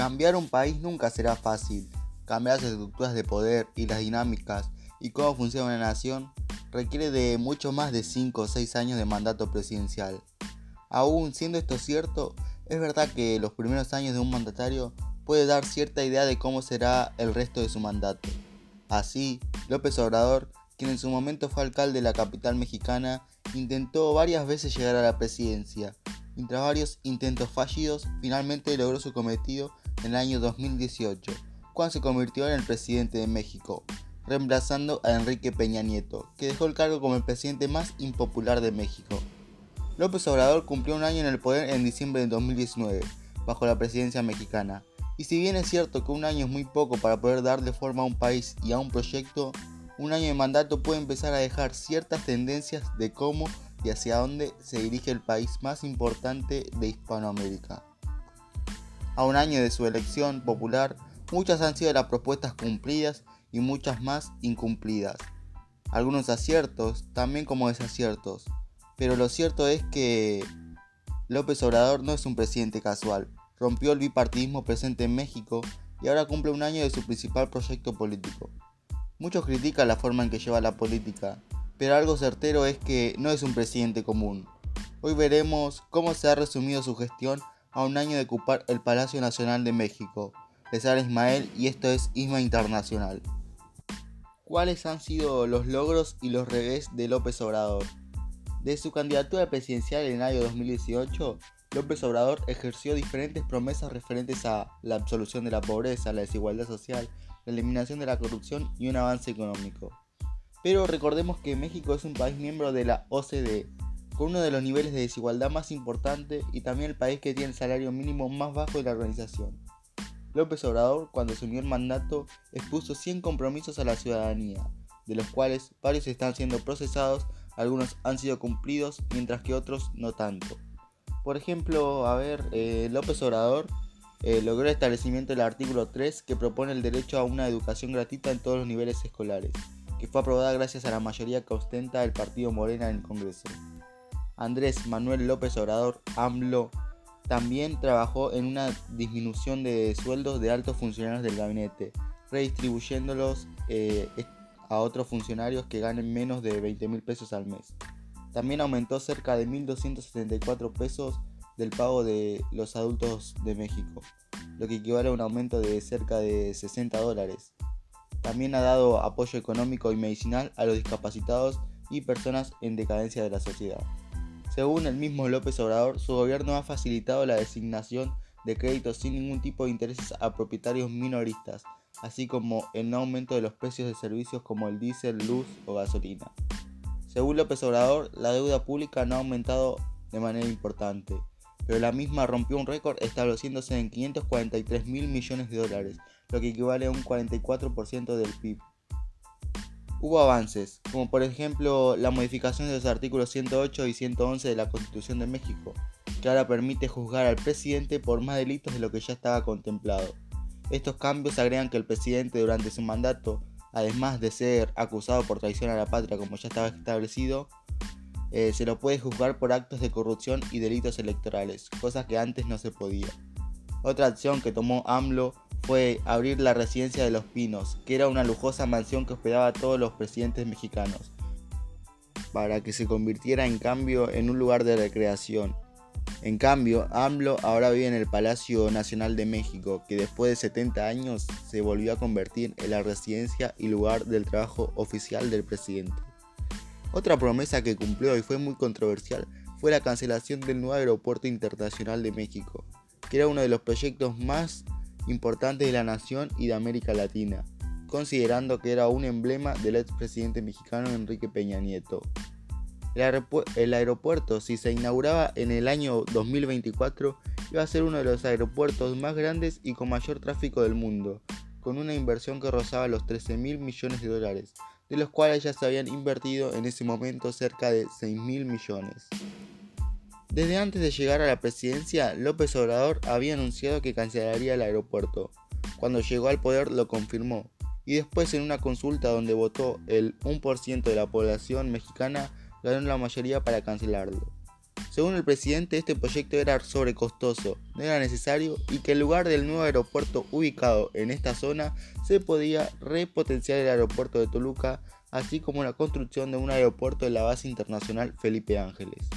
Cambiar un país nunca será fácil. Cambiar las estructuras de poder y las dinámicas y cómo funciona una nación requiere de mucho más de 5 o 6 años de mandato presidencial. Aún siendo esto cierto, es verdad que los primeros años de un mandatario puede dar cierta idea de cómo será el resto de su mandato. Así, López Obrador, quien en su momento fue alcalde de la capital mexicana, intentó varias veces llegar a la presidencia, y varios intentos fallidos, finalmente logró su cometido en el año 2018, cuando se convirtió en el presidente de México, reemplazando a Enrique Peña Nieto, que dejó el cargo como el presidente más impopular de México. López Obrador cumplió un año en el poder en diciembre de 2019, bajo la presidencia mexicana, y si bien es cierto que un año es muy poco para poder darle forma a un país y a un proyecto, un año de mandato puede empezar a dejar ciertas tendencias de cómo y hacia dónde se dirige el país más importante de Hispanoamérica. A un año de su elección popular, muchas han sido las propuestas cumplidas y muchas más incumplidas. Algunos aciertos, también como desaciertos. Pero lo cierto es que López Obrador no es un presidente casual. Rompió el bipartidismo presente en México y ahora cumple un año de su principal proyecto político. Muchos critican la forma en que lleva la política, pero algo certero es que no es un presidente común. Hoy veremos cómo se ha resumido su gestión a un año de ocupar el Palacio Nacional de México. Les habla Ismael y esto es ISMA Internacional. ¿Cuáles han sido los logros y los revés de López Obrador? Desde su candidatura presidencial en el año 2018, López Obrador ejerció diferentes promesas referentes a la absolución de la pobreza, la desigualdad social, la eliminación de la corrupción y un avance económico. Pero recordemos que México es un país miembro de la OCDE, con uno de los niveles de desigualdad más importantes y también el país que tiene el salario mínimo más bajo de la organización. López Obrador, cuando asumió el mandato, expuso 100 compromisos a la ciudadanía, de los cuales varios están siendo procesados, algunos han sido cumplidos, mientras que otros no tanto. Por ejemplo, a ver, eh, López Obrador eh, logró el establecimiento del artículo 3 que propone el derecho a una educación gratuita en todos los niveles escolares, que fue aprobada gracias a la mayoría que ostenta el partido Morena en el Congreso. Andrés Manuel López Obrador, AMLO, también trabajó en una disminución de sueldos de altos funcionarios del gabinete, redistribuyéndolos eh, a otros funcionarios que ganen menos de 20 mil pesos al mes. También aumentó cerca de 1.274 pesos del pago de los adultos de México, lo que equivale a un aumento de cerca de 60 dólares. También ha dado apoyo económico y medicinal a los discapacitados y personas en decadencia de la sociedad. Según el mismo López Obrador, su gobierno ha facilitado la designación de créditos sin ningún tipo de intereses a propietarios minoristas, así como el aumento de los precios de servicios como el diésel, luz o gasolina. Según López Obrador, la deuda pública no ha aumentado de manera importante, pero la misma rompió un récord estableciéndose en 543 mil millones de dólares, lo que equivale a un 44% del PIB. Hubo avances, como por ejemplo la modificación de los artículos 108 y 111 de la Constitución de México, que ahora permite juzgar al presidente por más delitos de lo que ya estaba contemplado. Estos cambios agregan que el presidente durante su mandato, además de ser acusado por traición a la patria como ya estaba establecido, eh, se lo puede juzgar por actos de corrupción y delitos electorales, cosas que antes no se podía. Otra acción que tomó AMLO fue abrir la residencia de Los Pinos, que era una lujosa mansión que hospedaba a todos los presidentes mexicanos, para que se convirtiera en cambio en un lugar de recreación. En cambio, AMLO ahora vive en el Palacio Nacional de México, que después de 70 años se volvió a convertir en la residencia y lugar del trabajo oficial del presidente. Otra promesa que cumplió y fue muy controversial fue la cancelación del nuevo aeropuerto internacional de México, que era uno de los proyectos más importantes de la nación y de América Latina, considerando que era un emblema del expresidente mexicano Enrique Peña Nieto. El, aeropuerto, si se inauguraba en el año 2024, iba a ser uno de los aeropuertos más grandes y con mayor tráfico del mundo, con una inversión que rozaba los 13 mil millones de dólares, de los cuales ya se habían invertido en ese momento cerca de 6 mil millones. Desde antes de llegar a la presidencia, López Obrador había anunciado que cancelaría el aeropuerto. Cuando llegó al poder lo confirmó, y después en una consulta donde votó el 1% de la población mexicana, ganó la mayoría para cancelarlo. Según el presidente, este proyecto era sobrecostoso, no era necesario y que en lugar del nuevo aeropuerto ubicado en esta zona se podía repotenciar el aeropuerto de Toluca, así como la construcción de un aeropuerto en la base internacional Felipe Ángeles.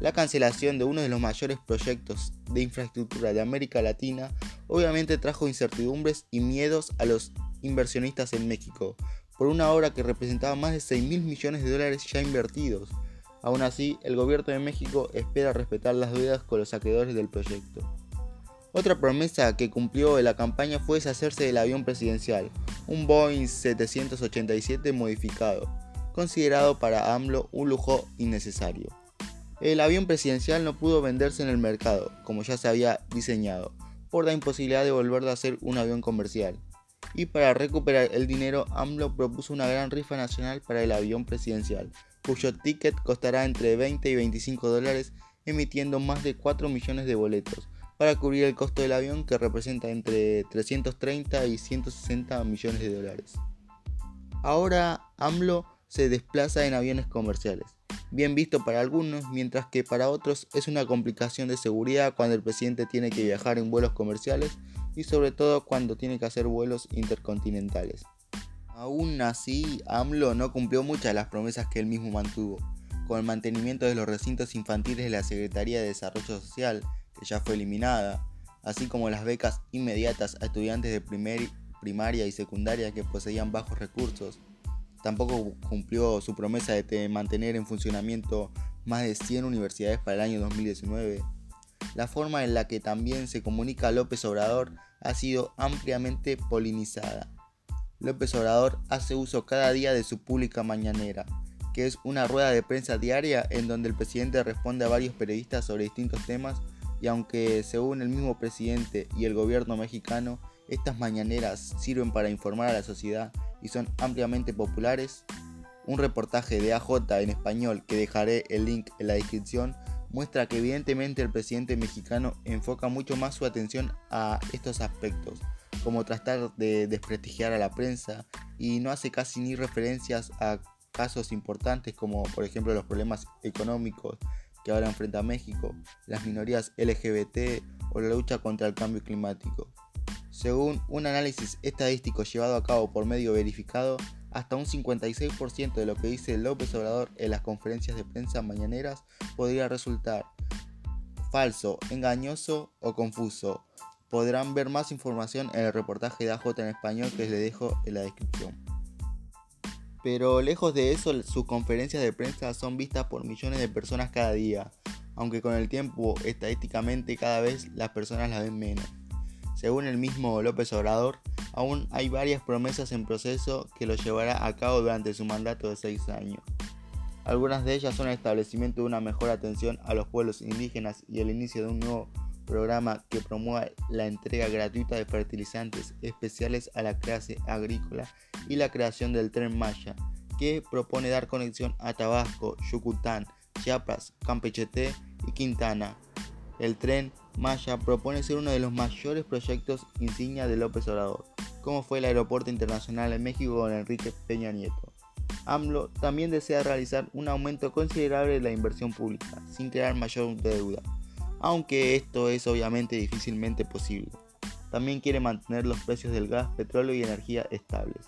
La cancelación de uno de los mayores proyectos de infraestructura de América Latina obviamente trajo incertidumbres y miedos a los inversionistas en México, por una obra que representaba más de 6 mil millones de dólares ya invertidos, Aún así, el gobierno de México espera respetar las deudas con los acreedores del proyecto. Otra promesa que cumplió la campaña fue deshacerse del avión presidencial, un Boeing 787 modificado, considerado para AMLO un lujo innecesario. El avión presidencial no pudo venderse en el mercado, como ya se había diseñado, por la imposibilidad de volverlo a ser un avión comercial. Y para recuperar el dinero, AMLO propuso una gran rifa nacional para el avión presidencial, cuyo ticket costará entre 20 y 25 dólares, emitiendo más de 4 millones de boletos, para cubrir el costo del avión que representa entre 330 y 160 millones de dólares. Ahora AMLO se desplaza en aviones comerciales, bien visto para algunos, mientras que para otros es una complicación de seguridad cuando el presidente tiene que viajar en vuelos comerciales y sobre todo cuando tiene que hacer vuelos intercontinentales. Aún así, AMLO no cumplió muchas de las promesas que él mismo mantuvo, con el mantenimiento de los recintos infantiles de la Secretaría de Desarrollo Social, que ya fue eliminada, así como las becas inmediatas a estudiantes de primaria y secundaria que poseían bajos recursos. Tampoco cumplió su promesa de mantener en funcionamiento más de 100 universidades para el año 2019. La forma en la que también se comunica López Obrador ha sido ampliamente polinizada López Obrador hace uso cada día de su pública mañanera, que es una rueda de prensa diaria en donde el presidente responde a varios periodistas sobre distintos temas y aunque según el mismo presidente y el gobierno mexicano, estas mañaneras sirven para informar a la sociedad y son ampliamente populares, un reportaje de AJ en español que dejaré el link en la descripción muestra que evidentemente el presidente mexicano enfoca mucho más su atención a estos aspectos como tratar de desprestigiar a la prensa y no hace casi ni referencias a casos importantes como por ejemplo los problemas económicos que ahora enfrenta México, las minorías LGBT o la lucha contra el cambio climático. Según un análisis estadístico llevado a cabo por medio verificado, hasta un 56% de lo que dice López Obrador en las conferencias de prensa mañaneras podría resultar falso, engañoso o confuso, Podrán ver más información en el reportaje de AJ en español que les dejo en la descripción. Pero lejos de eso, sus conferencias de prensa son vistas por millones de personas cada día, aunque con el tiempo estadísticamente cada vez las personas la ven menos. Según el mismo López Obrador, aún hay varias promesas en proceso que lo llevará a cabo durante su mandato de seis años. Algunas de ellas son el establecimiento de una mejor atención a los pueblos indígenas y el inicio de un nuevo programa que promueva la entrega gratuita de fertilizantes especiales a la clase agrícola y la creación del tren Maya, que propone dar conexión a Tabasco, Yucatán, Chiapas, Campecheté y Quintana. El tren Maya propone ser uno de los mayores proyectos insignia de López Obrador, como fue el Aeropuerto Internacional en México con Enrique Peña Nieto. AMLO también desea realizar un aumento considerable de la inversión pública, sin crear mayor deuda aunque esto es obviamente difícilmente posible. También quiere mantener los precios del gas, petróleo y energía estables,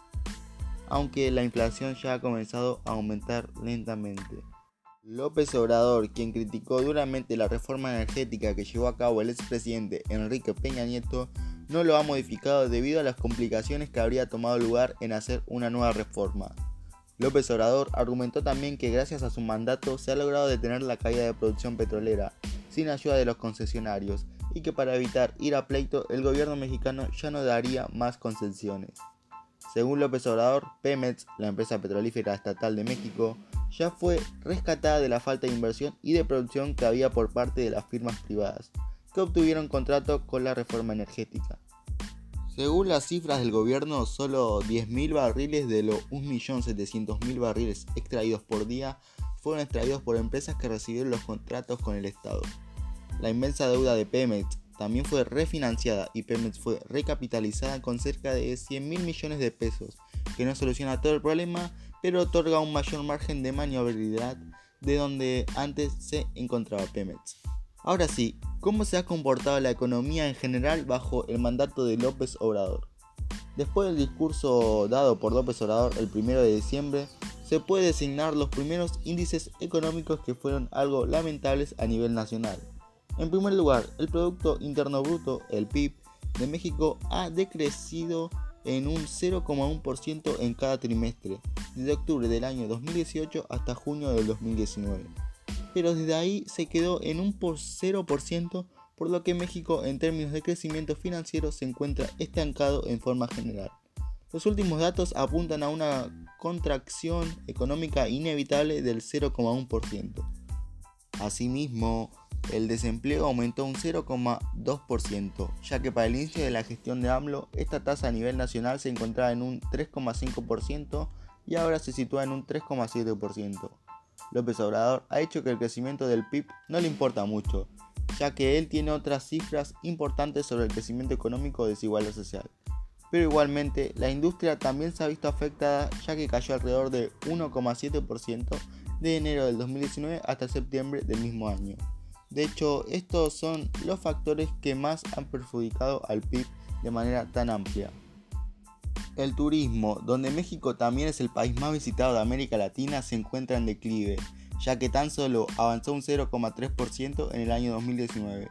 aunque la inflación ya ha comenzado a aumentar lentamente. López Obrador, quien criticó duramente la reforma energética que llevó a cabo el expresidente Enrique Peña Nieto, no lo ha modificado debido a las complicaciones que habría tomado lugar en hacer una nueva reforma. López Obrador argumentó también que gracias a su mandato se ha logrado detener la caída de producción petrolera, sin ayuda de los concesionarios y que para evitar ir a pleito el gobierno mexicano ya no daría más concesiones. Según López Obrador, Pemex, la empresa petrolífera estatal de México, ya fue rescatada de la falta de inversión y de producción que había por parte de las firmas privadas, que obtuvieron contrato con la reforma energética. Según las cifras del gobierno, solo 10.000 barriles de los 1.700.000 barriles extraídos por día fueron extraídos por empresas que recibieron los contratos con el Estado. La inmensa deuda de Pemex también fue refinanciada y Pemex fue recapitalizada con cerca de 100 mil millones de pesos, que no soluciona todo el problema, pero otorga un mayor margen de maniobrabilidad de donde antes se encontraba Pemex. Ahora sí, ¿cómo se ha comportado la economía en general bajo el mandato de López Obrador? Después del discurso dado por López Obrador el 1 de diciembre, se puede designar los primeros índices económicos que fueron algo lamentables a nivel nacional. En primer lugar, el Producto Interno Bruto, el PIB, de México ha decrecido en un 0,1% en cada trimestre, desde octubre del año 2018 hasta junio del 2019. Pero desde ahí se quedó en un 0%, por lo que México en términos de crecimiento financiero se encuentra estancado en forma general. Los últimos datos apuntan a una contracción económica inevitable del 0,1%. Asimismo, el desempleo aumentó un 0,2%, ya que para el inicio de la gestión de AMLO, esta tasa a nivel nacional se encontraba en un 3,5% y ahora se sitúa en un 3,7%. López Obrador ha hecho que el crecimiento del PIB no le importa mucho, ya que él tiene otras cifras importantes sobre el crecimiento económico o desigualdad social. Pero igualmente, la industria también se ha visto afectada ya que cayó alrededor de 1,7% de enero del 2019 hasta septiembre del mismo año. De hecho, estos son los factores que más han perjudicado al PIB de manera tan amplia. El turismo, donde México también es el país más visitado de América Latina, se encuentra en declive, ya que tan solo avanzó un 0,3% en el año 2019.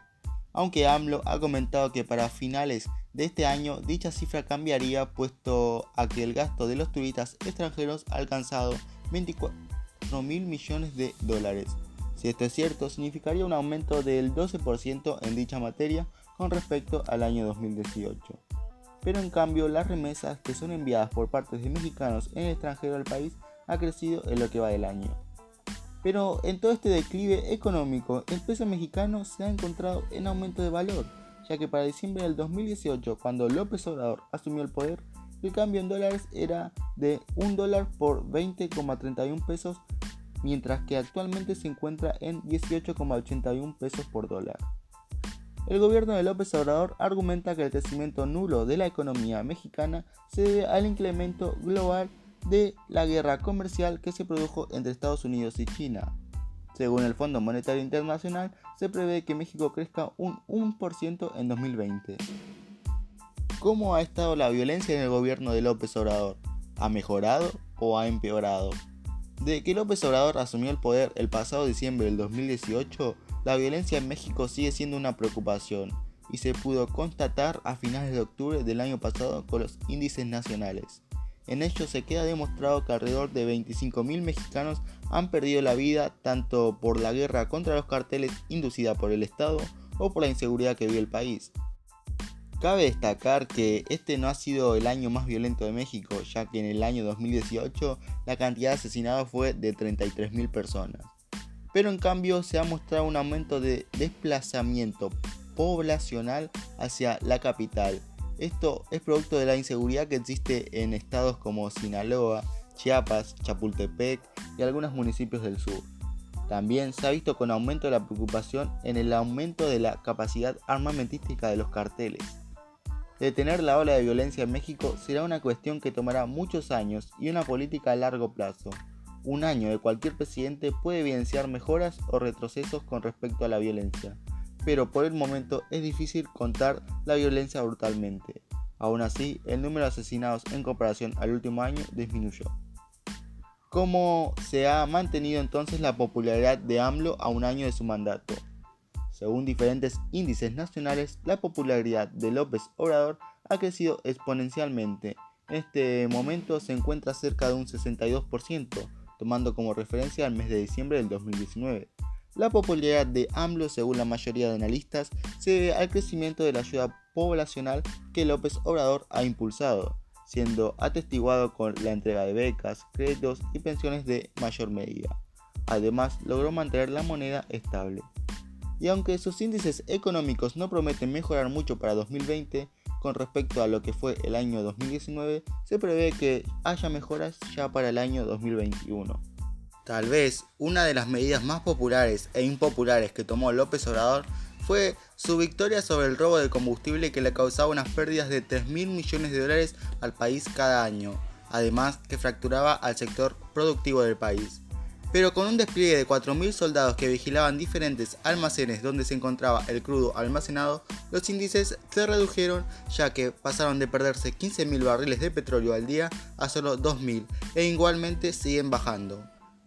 Aunque AMLO ha comentado que para finales de este año dicha cifra cambiaría puesto a que el gasto de los turistas extranjeros ha alcanzado 24 mil millones de dólares, si esto es cierto, significaría un aumento del 12% en dicha materia con respecto al año 2018. Pero en cambio, las remesas que son enviadas por partes de mexicanos en el extranjero al país ha crecido en lo que va del año. Pero en todo este declive económico, el peso mexicano se ha encontrado en aumento de valor, ya que para diciembre del 2018, cuando López Obrador asumió el poder, el cambio en dólares era de 1 dólar por 20,31 pesos mientras que actualmente se encuentra en 18,81 pesos por dólar. El gobierno de López Obrador argumenta que el crecimiento nulo de la economía mexicana se debe al incremento global de la guerra comercial que se produjo entre Estados Unidos y China. Según el Fondo Monetario Internacional, se prevé que México crezca un 1% en 2020. ¿Cómo ha estado la violencia en el gobierno de López Obrador? ¿Ha mejorado o ha empeorado? De que López Obrador asumió el poder el pasado diciembre del 2018, la violencia en México sigue siendo una preocupación y se pudo constatar a finales de octubre del año pasado con los índices nacionales. En ellos se queda demostrado que alrededor de 25.000 mexicanos han perdido la vida tanto por la guerra contra los carteles inducida por el Estado o por la inseguridad que vive el país. Cabe destacar que este no ha sido el año más violento de México, ya que en el año 2018 la cantidad de asesinados fue de 33.000 personas. Pero en cambio se ha mostrado un aumento de desplazamiento poblacional hacia la capital. Esto es producto de la inseguridad que existe en estados como Sinaloa, Chiapas, Chapultepec y algunos municipios del sur. También se ha visto con aumento de la preocupación en el aumento de la capacidad armamentística de los carteles. Detener la ola de violencia en México será una cuestión que tomará muchos años y una política a largo plazo. Un año de cualquier presidente puede evidenciar mejoras o retrocesos con respecto a la violencia, pero por el momento es difícil contar la violencia brutalmente. Aún así, el número de asesinados en comparación al último año disminuyó. ¿Cómo se ha mantenido entonces la popularidad de AMLO a un año de su mandato? Según diferentes índices nacionales, la popularidad de López Obrador ha crecido exponencialmente. En este momento se encuentra cerca de un 62%, tomando como referencia el mes de diciembre del 2019. La popularidad de AMLO, según la mayoría de analistas, se debe al crecimiento de la ayuda poblacional que López Obrador ha impulsado, siendo atestiguado con la entrega de becas, créditos y pensiones de mayor medida. Además, logró mantener la moneda estable y aunque sus índices económicos no prometen mejorar mucho para 2020 con respecto a lo que fue el año 2019, se prevé que haya mejoras ya para el año 2021. Tal vez una de las medidas más populares e impopulares que tomó López Obrador fue su victoria sobre el robo de combustible que le causaba unas pérdidas de 3 mil millones de dólares al país cada año, además que fracturaba al sector productivo del país. Pero con un despliegue de 4.000 soldados que vigilaban diferentes almacenes donde se encontraba el crudo almacenado, los índices se redujeron ya que pasaron de perderse 15.000 barriles de petróleo al día a solo 2.000 e igualmente siguen bajando.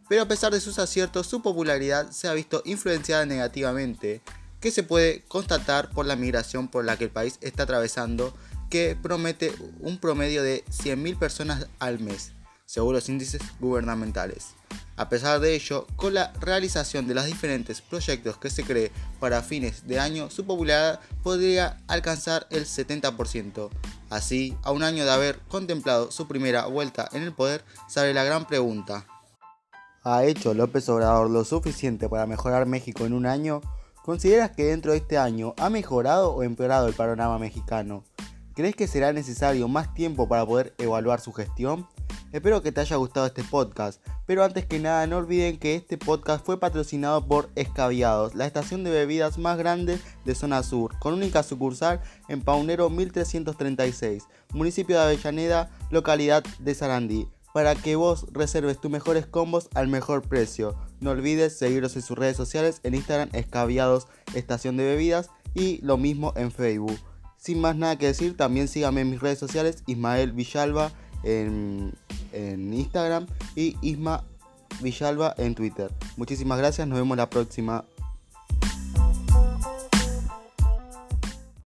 Pero a pesar de sus aciertos, su popularidad se ha visto influenciada negativamente, que se puede constatar por la migración por la que el país está atravesando, que promete un promedio de 100.000 personas al mes, según los índices gubernamentales. A pesar de ello, con la realización de los diferentes proyectos que se cree para fines de año, su popularidad podría alcanzar el 70%. Así, a un año de haber contemplado su primera vuelta en el poder, sale la gran pregunta. ¿Ha hecho López Obrador lo suficiente para mejorar México en un año? ¿Consideras que dentro de este año ha mejorado o empeorado el panorama mexicano? ¿Crees que será necesario más tiempo para poder evaluar su gestión? Espero que te haya gustado este podcast, pero antes que nada no olviden que este podcast fue patrocinado por Escaviados, la estación de bebidas más grande de zona sur, con única sucursal en Paunero 1336, municipio de Avellaneda, localidad de Sarandí, para que vos reserves tus mejores combos al mejor precio. No olvides seguirlos en sus redes sociales, en Instagram Escaviados Estación de Bebidas y lo mismo en Facebook. Sin más nada que decir, también síganme en mis redes sociales, Ismael Villalba en, Instagram y Isma Villalba en Twitter. Muchísimas gracias, nos vemos la próxima.